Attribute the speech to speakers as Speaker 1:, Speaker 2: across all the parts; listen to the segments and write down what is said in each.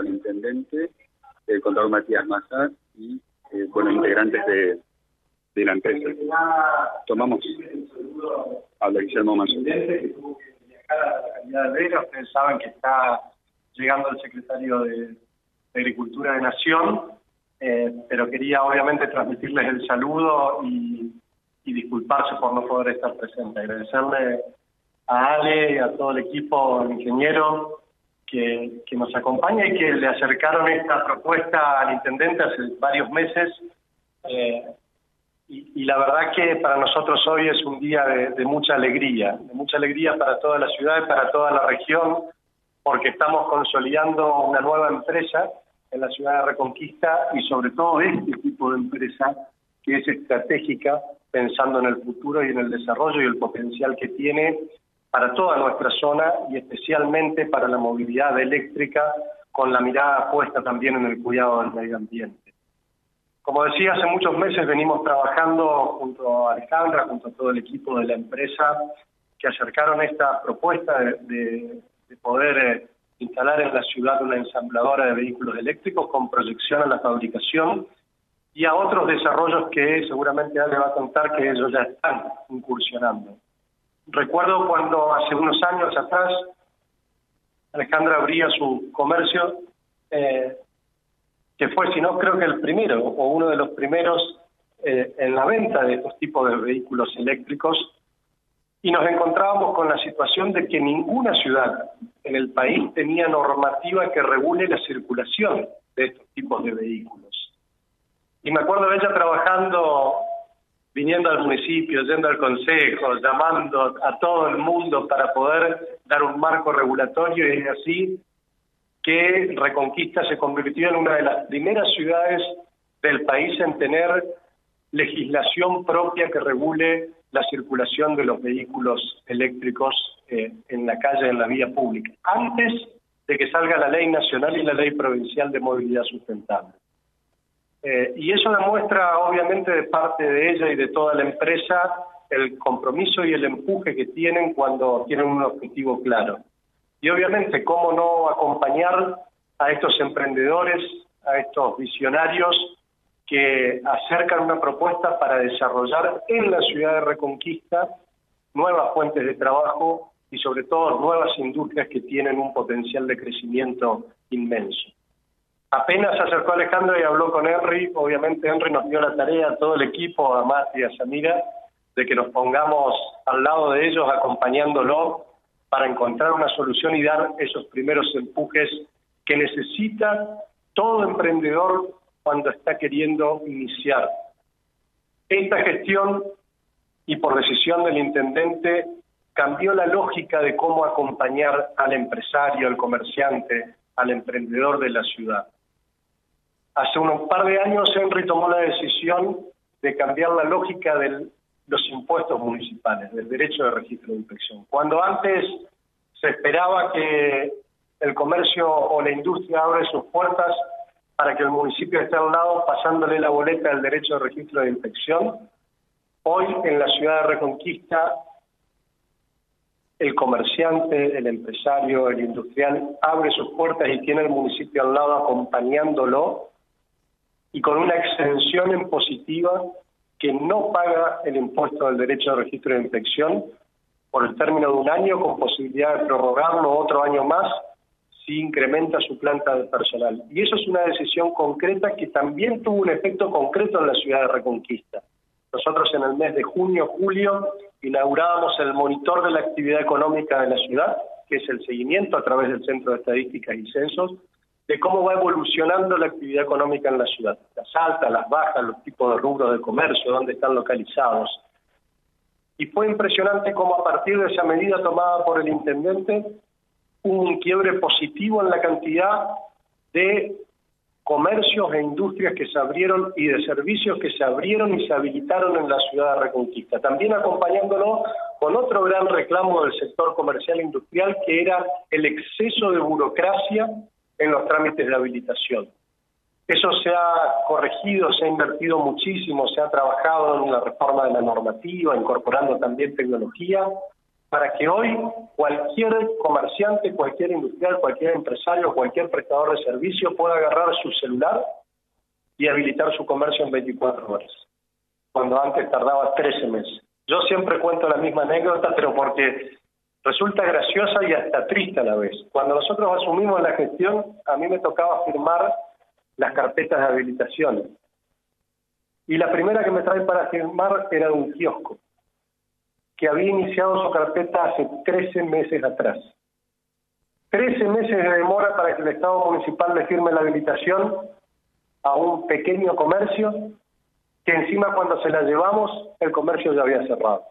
Speaker 1: al intendente, el contador Matías Mazar y eh, bueno, integrantes de, la empresa. Tomamos. Habla Guillermo Mazo.
Speaker 2: Ustedes saben que está llegando el secretario de, Agricultura de Nación, eh, pero quería obviamente transmitirles el saludo y, y disculparse por no poder estar presente. Agradecerle a Ale y a todo el equipo ingeniero que, que nos acompaña y que le acercaron esta propuesta al intendente hace varios meses. Eh, y, la verdad que para nosotros hoy es un día de, mucha alegría, de mucha alegría para toda la ciudad y para toda la región, porque estamos consolidando una nueva empresa en la ciudad de Reconquista y sobre todo este tipo de empresa que es estratégica pensando en el futuro y en el desarrollo y el potencial que tiene para toda nuestra zona y especialmente para la movilidad eléctrica con la mirada puesta también en el cuidado del medio ambiente. Como decía, hace muchos meses venimos trabajando junto a Alejandra, junto a todo el equipo de la empresa, que acercaron esta propuesta de, poder eh, instalar en la ciudad una ensambladora de vehículos eléctricos con proyección a la fabricación y a otros desarrollos que seguramente Ale va a contar que ellos ya están incursionando. Recuerdo cuando hace unos años atrás Alejandra abría su comercio, eh, que fue, si no creo que el primero o uno de los primeros eh, en la venta de estos tipos de vehículos eléctricos, y nos encontrábamos con la situación de que ninguna ciudad en el país tenía normativa que regule la circulación de estos tipos de vehículos. Y me acuerdo de ella trabajando viniendo al municipio, yendo al consejo, llamando a todo el mundo para poder dar un marco regulatorio y es así que Reconquista se convirtió en una de las primeras ciudades del país en tener legislación propia que regule la circulación de los vehículos eléctricos eh, en la calle, en la vía pública, antes de que salga la ley nacional y la ley provincial de movilidad sustentable. Eh, y eso demuestra, obviamente, de parte de ella y de toda la empresa el compromiso y el empuje que tienen cuando tienen un objetivo claro. Y obviamente, cómo no acompañar a estos emprendedores, a estos visionarios que acercan una propuesta para desarrollar en la ciudad de Reconquista nuevas fuentes de trabajo y sobre todo nuevas industrias que tienen un potencial de crecimiento inmenso. Apenas se acercó Alejandro y habló con Henry, obviamente Henry nos dio la tarea a todo el equipo, a Mati y a Samira, de que nos pongamos al lado de ellos acompañándolo para encontrar una solución y dar esos primeros empujes que necesita todo emprendedor cuando está queriendo iniciar. Esta gestión, y por decisión del intendente, cambió la lógica de cómo acompañar al empresario, al comerciante, al emprendedor de la ciudad. Hace un par de años Henry tomó la decisión de cambiar la lógica de los impuestos municipales, del derecho de registro de inspección. Cuando antes se esperaba que el comercio o la industria abra sus puertas para que el municipio esté al lado pasándole la boleta del derecho de registro de inspección, hoy en la ciudad de Reconquista el comerciante, el empresario, el industrial abre sus puertas y tiene el municipio al lado acompañándolo y con una exención en positiva que no paga el impuesto del derecho de registro de inspección por el término de un año con posibilidad de prorrogarlo otro año más si incrementa su planta de personal. Y eso es una decisión concreta que también tuvo un efecto concreto en la ciudad de Reconquista. Nosotros en el mes de junio, julio, inaugurábamos el monitor de la actividad económica de la ciudad, que es el seguimiento a través del Centro de Estadísticas y Censos, de cómo va evolucionando la actividad económica en la ciudad. Las altas, las bajas, los tipos de rubros de comercio, dónde están localizados. Y fue impresionante cómo a partir de esa medida tomada por el intendente hubo un quiebre positivo en la cantidad de comercios e industrias que se abrieron y de servicios que se abrieron y se habilitaron en la ciudad de Reconquista. También acompañándolo con otro gran reclamo del sector comercial e industrial que era el exceso de burocracia en los trámites de habilitación. Eso se ha corregido, se ha invertido muchísimo, se ha trabajado en la reforma de la normativa, incorporando también tecnología, para que hoy cualquier comerciante, cualquier industrial, cualquier empresario, cualquier prestador de servicio pueda agarrar su celular y habilitar su comercio en 24 horas, cuando antes tardaba 13 meses. Yo siempre cuento la misma anécdota, pero porque resulta graciosa y hasta triste a la vez. Cuando nosotros asumimos la gestión, a mí me tocaba firmar las carpetas de habilitación. Y la primera que me trae para firmar era un kiosco, que había iniciado su carpeta hace 13 meses atrás. 13 meses de demora para que el Estado municipal le firme la habilitación a un pequeño comercio que encima cuando se la llevamos el comercio ya había cerrado.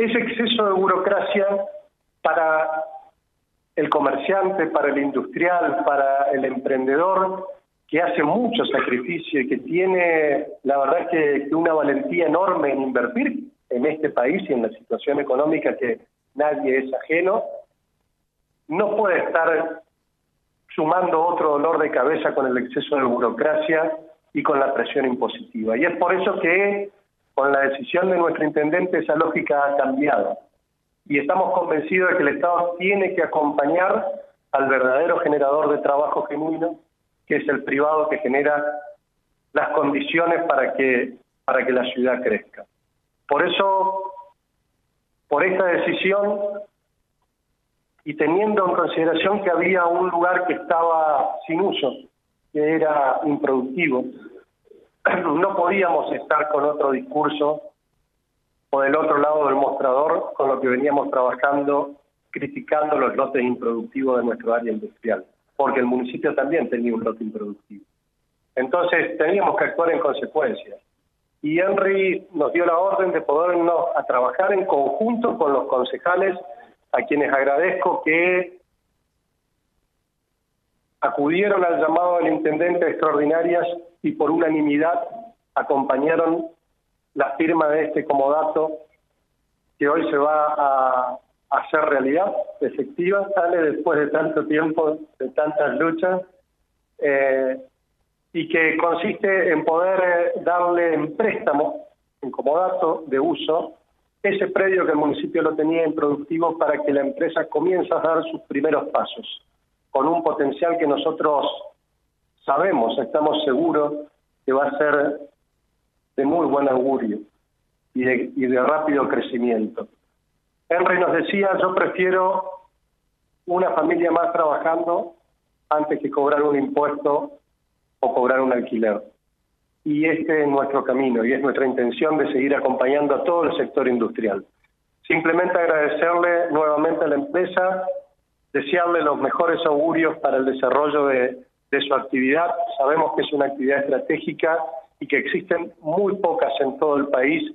Speaker 2: Ese exceso de burocracia para el comerciante, para el industrial, para el emprendedor, que hace mucho sacrificio y que tiene, la verdad que, una valentía enorme en invertir en este país y en la situación económica que nadie es ajeno, no puede estar sumando otro dolor de cabeza con el exceso de burocracia y con la presión impositiva. Y es por eso que con la decisión de nuestro intendente esa lógica ha cambiado. Y estamos convencidos de que el Estado tiene que acompañar al verdadero generador de trabajo genuino, que es el privado que genera las condiciones para que, para que la ciudad crezca. Por eso, por esta decisión, y teniendo en consideración que había un lugar que estaba sin uso, que era improductivo. No podíamos estar con otro discurso o del otro lado del mostrador con lo que veníamos trabajando, criticando los lotes improductivos de nuestro área industrial, porque el municipio también tenía un lote improductivo. Entonces teníamos que actuar en consecuencia. Y Henry nos dio la orden de podernos a trabajar en conjunto con los concejales, a quienes agradezco que acudieron al llamado del intendente extraordinarias y por unanimidad acompañaron la firma de este comodato que hoy se va a hacer realidad efectiva, sale después de tanto tiempo, de tantas luchas, eh, y que consiste en poder eh, darle en préstamo, en comodato de uso, ese predio que el municipio lo tenía en productivo para que la empresa comience a dar sus primeros pasos con un potencial que nosotros sabemos, estamos seguros que va a ser de muy buen augurio y de, y rápido crecimiento. Henry nos decía, yo prefiero una familia más trabajando antes que cobrar un impuesto o cobrar un alquiler. Y este es nuestro camino y es nuestra intención de seguir acompañando a todo el sector industrial. Simplemente agradecerle nuevamente a la empresa desearle los mejores augurios para el desarrollo de, su actividad. Sabemos que es una actividad estratégica y que existen muy pocas en todo el país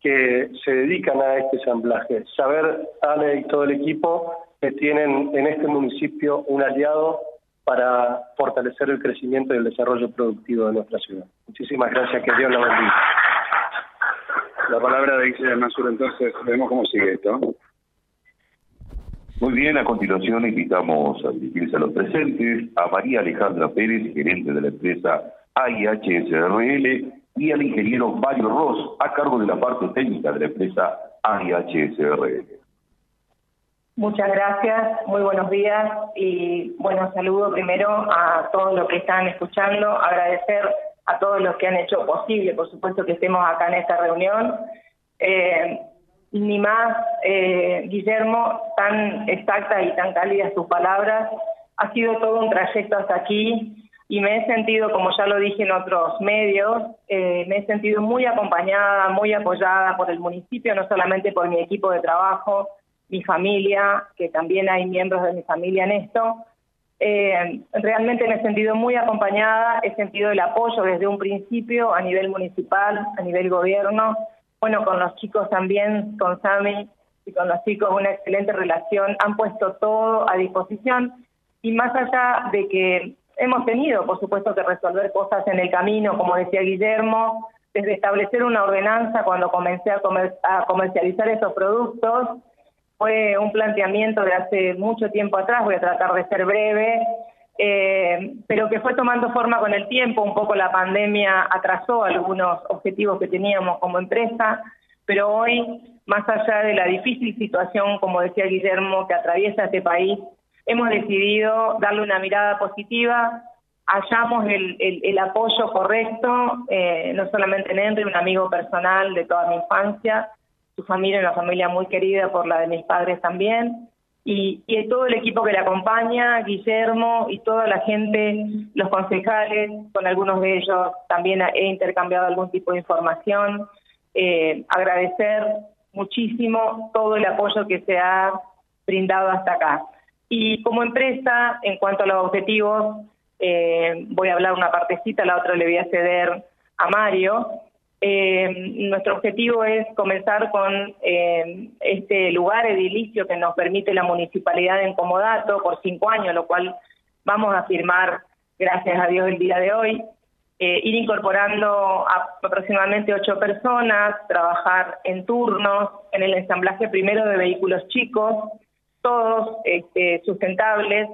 Speaker 2: que se dedican a este ensamblaje. Saber, Ale y todo el equipo, que tienen en este municipio un aliado para fortalecer el crecimiento y el desarrollo productivo de nuestra ciudad. Muchísimas gracias, que Dios la bendiga.
Speaker 1: La palabra de Guillermo Masur, entonces, vemos cómo sigue esto.
Speaker 3: Muy bien, a continuación invitamos a dirigirse a los presentes a María Alejandra Pérez, gerente de la empresa AIHSRL, y al ingeniero Mario Ross, a cargo de la parte técnica de la empresa AIHSRL.
Speaker 4: Muchas gracias, muy buenos días y bueno, saludo primero a todos los que están escuchando, agradecer a todos los que han hecho posible, por supuesto, que estemos acá en esta reunión. Eh, ni más, eh, Guillermo, tan exacta y tan cálidas tus palabras. Ha sido todo un trayecto hasta aquí y me he sentido, como ya lo dije en otros medios, eh, me he sentido muy acompañada, muy apoyada por el municipio, no solamente por mi equipo de trabajo, mi familia, que también hay miembros de mi familia en esto. Eh, realmente me he sentido muy acompañada, he sentido el apoyo desde un principio a nivel municipal, a nivel gobierno, bueno, con los chicos también, con Sami y con los chicos una excelente relación, han puesto todo a disposición. Y más allá de que hemos tenido, por supuesto, que resolver cosas en el camino, como decía Guillermo, desde establecer una ordenanza cuando comencé a, a comercializar esos productos, fue un planteamiento de hace mucho tiempo atrás, voy a tratar de ser breve, eh, pero que fue tomando forma con el tiempo, un poco la pandemia atrasó algunos objetivos que teníamos como empresa, pero hoy más allá de la difícil situación, como decía Guillermo, que atraviesa este país, hemos decidido darle una mirada positiva, hallamos el, el, apoyo correcto, eh, no solamente en Henry, un amigo personal de toda mi infancia, su familia, una familia muy querida por la de mis padres también, y, y todo el equipo que le acompaña, Guillermo y toda la gente, los concejales, con algunos de ellos también he intercambiado algún tipo de información. Eh, agradecer muchísimo todo el apoyo que se ha brindado hasta acá. Y como empresa, en cuanto a los objetivos, eh, voy a hablar una partecita, la otra le voy a ceder a Mario. Eh, nuestro objetivo es comenzar con eh, este lugar edilicio que nos permite la municipalidad de Encomodato por cinco años, lo cual vamos a firmar, gracias a Dios, el día de hoy. Eh, ir incorporando aproximadamente ocho personas, trabajar en turnos, en el ensamblaje primero de vehículos chicos, todos este, sustentables,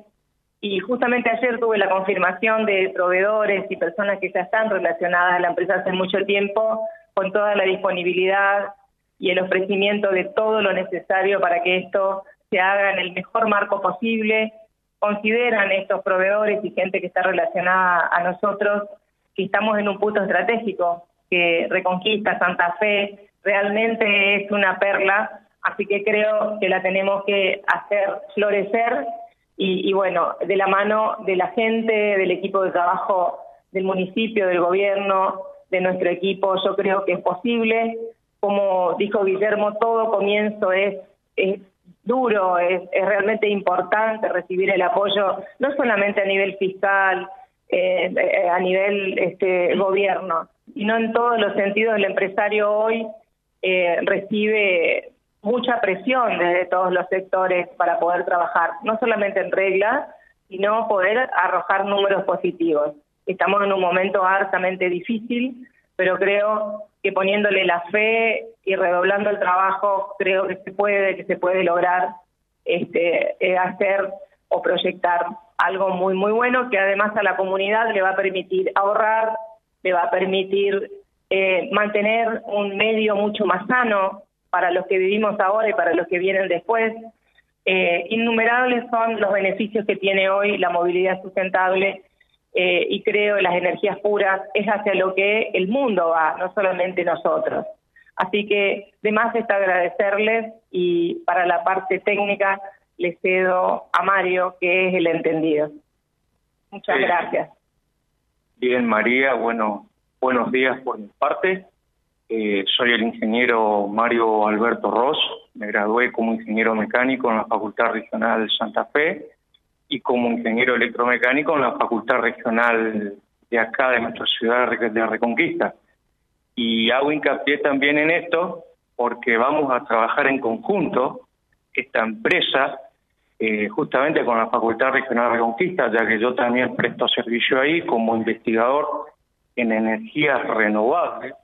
Speaker 4: y justamente ayer tuve la confirmación de proveedores y personas que ya están relacionadas a la empresa hace mucho tiempo con toda la disponibilidad y el ofrecimiento de todo lo necesario para que esto se haga en el mejor marco posible. Consideran estos proveedores y gente que está relacionada a nosotros que estamos en un punto estratégico, que Reconquista Santa Fe realmente es una perla, así que creo que la tenemos que hacer florecer y, bueno, de la mano de la gente, del equipo de trabajo del municipio, del gobierno, de nuestro equipo, yo creo que es posible. Como dijo Guillermo, todo comienzo es, es duro, es, es realmente importante recibir el apoyo, no solamente a nivel fiscal, eh, eh, a nivel este, gobierno, sino en todos los sentidos. El empresario hoy eh, recibe mucha presión desde todos los sectores para poder trabajar, no solamente en regla, sino poder arrojar números positivos. Estamos en un momento hartamente difícil, pero creo que poniéndole la fe y redoblando el trabajo, creo que se puede, que se puede lograr este, eh, hacer o proyectar algo muy, muy bueno que además a la comunidad le va a permitir ahorrar, le va a permitir eh, mantener un medio mucho más sano, para los que vivimos ahora y para los que vienen después. Eh, innumerables son los beneficios que tiene hoy la movilidad sustentable eh, y creo que las energías puras es hacia lo que el mundo va, no solamente nosotros. Así que de más está agradecerles y para la parte técnica le cedo a Mario, que es el entendido. Muchas gracias.
Speaker 5: Bien, María, bueno, buenos días por mi parte. Eh, soy el ingeniero Mario Alberto Ross, me gradué como ingeniero mecánico en la Facultad Regional Santa Fe y como ingeniero electromecánico en la Facultad Regional de acá, de nuestra ciudad de Reconquista. Y hago hincapié también en esto porque vamos a trabajar en conjunto esta empresa eh, justamente con la Facultad Regional de Reconquista, ya que yo también presto servicio ahí como investigador en energías renovables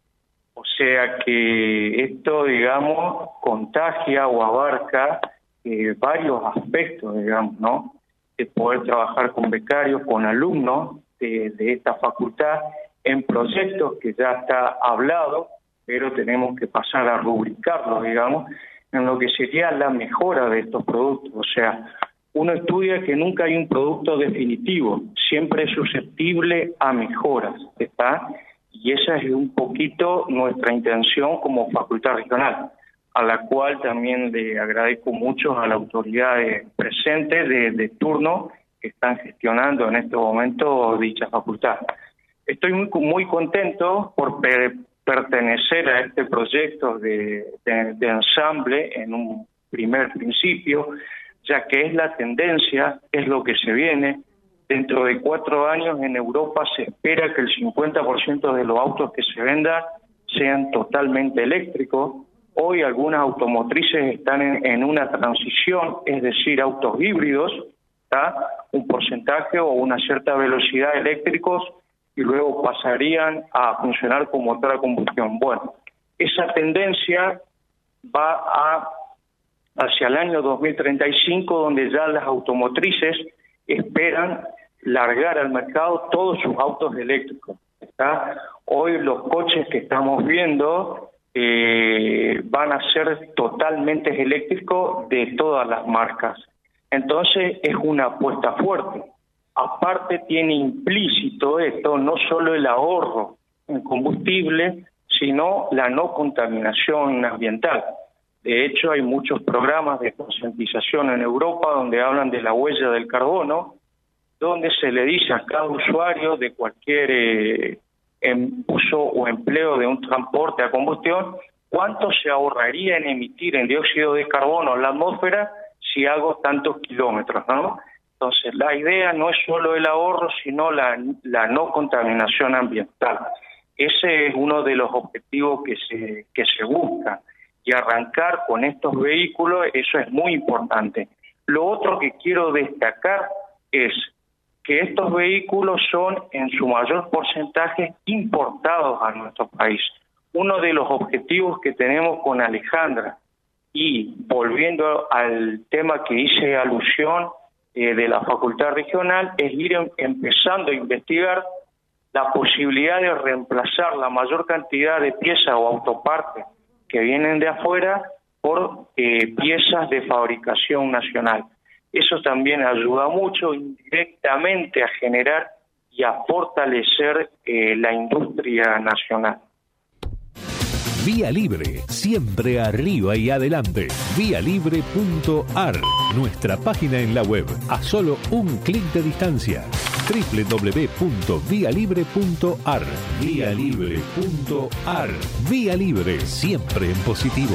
Speaker 5: o sea que esto, digamos, contagia o abarca eh, varios aspectos, digamos, ¿no? De poder trabajar con becarios, con alumnos de, esta facultad en proyectos que ya está hablado, pero tenemos que pasar a rubricarlos, digamos, en lo que sería la mejora de estos productos. O sea, uno estudia que nunca hay un producto definitivo, siempre es susceptible a mejoras, ¿está? Y esa es un poquito nuestra intención como facultad regional, a la cual también le agradezco mucho a las autoridades presentes de, turno que están gestionando en este momento dicha facultad. Estoy muy, muy contento por pertenecer a este proyecto de, de ensamble en un primer principio, ya que es la tendencia, es lo que se viene, Dentro de cuatro años en Europa se espera que el 50% de los autos que se vendan sean totalmente eléctricos. Hoy algunas automotrices están en, una transición, es decir, autos híbridos, un porcentaje o una cierta velocidad eléctricos y luego pasarían a funcionar con motor a combustión. Bueno, esa tendencia va a hacia el año 2035, donde ya las automotrices esperan largar al mercado todos sus autos eléctricos. Hoy los coches que estamos viendo eh, van a ser totalmente eléctricos de todas las marcas. Entonces es una apuesta fuerte. Aparte tiene implícito esto no solo el ahorro en combustible, sino la no contaminación ambiental. De hecho, hay muchos programas de concientización en Europa donde hablan de la huella del carbono, donde se le dice a cada usuario de cualquier eh, em, uso o empleo de un transporte a combustión cuánto se ahorraría en emitir en dióxido de carbono en la atmósfera si hago tantos kilómetros, ¿no? Entonces, la idea no es solo el ahorro, sino la, la no contaminación ambiental. Ese es uno de los objetivos que se, que se busca. Y arrancar con estos vehículos, eso es muy importante. Lo otro que quiero destacar es que estos vehículos son en su mayor porcentaje importados a nuestro país. Uno de los objetivos que tenemos con Alejandra, y volviendo al tema que hice alusión eh, de la facultad regional, es ir em, empezando a investigar la posibilidad de reemplazar la mayor cantidad de piezas o autopartes que vienen de afuera por eh, piezas de fabricación nacional. Eso también ayuda mucho indirectamente a generar y a fortalecer eh, la industria nacional.
Speaker 6: Vía Libre, siempre arriba y adelante. Vialibre.ar, nuestra página en la web, a solo un clic de distancia. www.vialibre.ar, vialibre.ar. Vía Libre, siempre en positivo.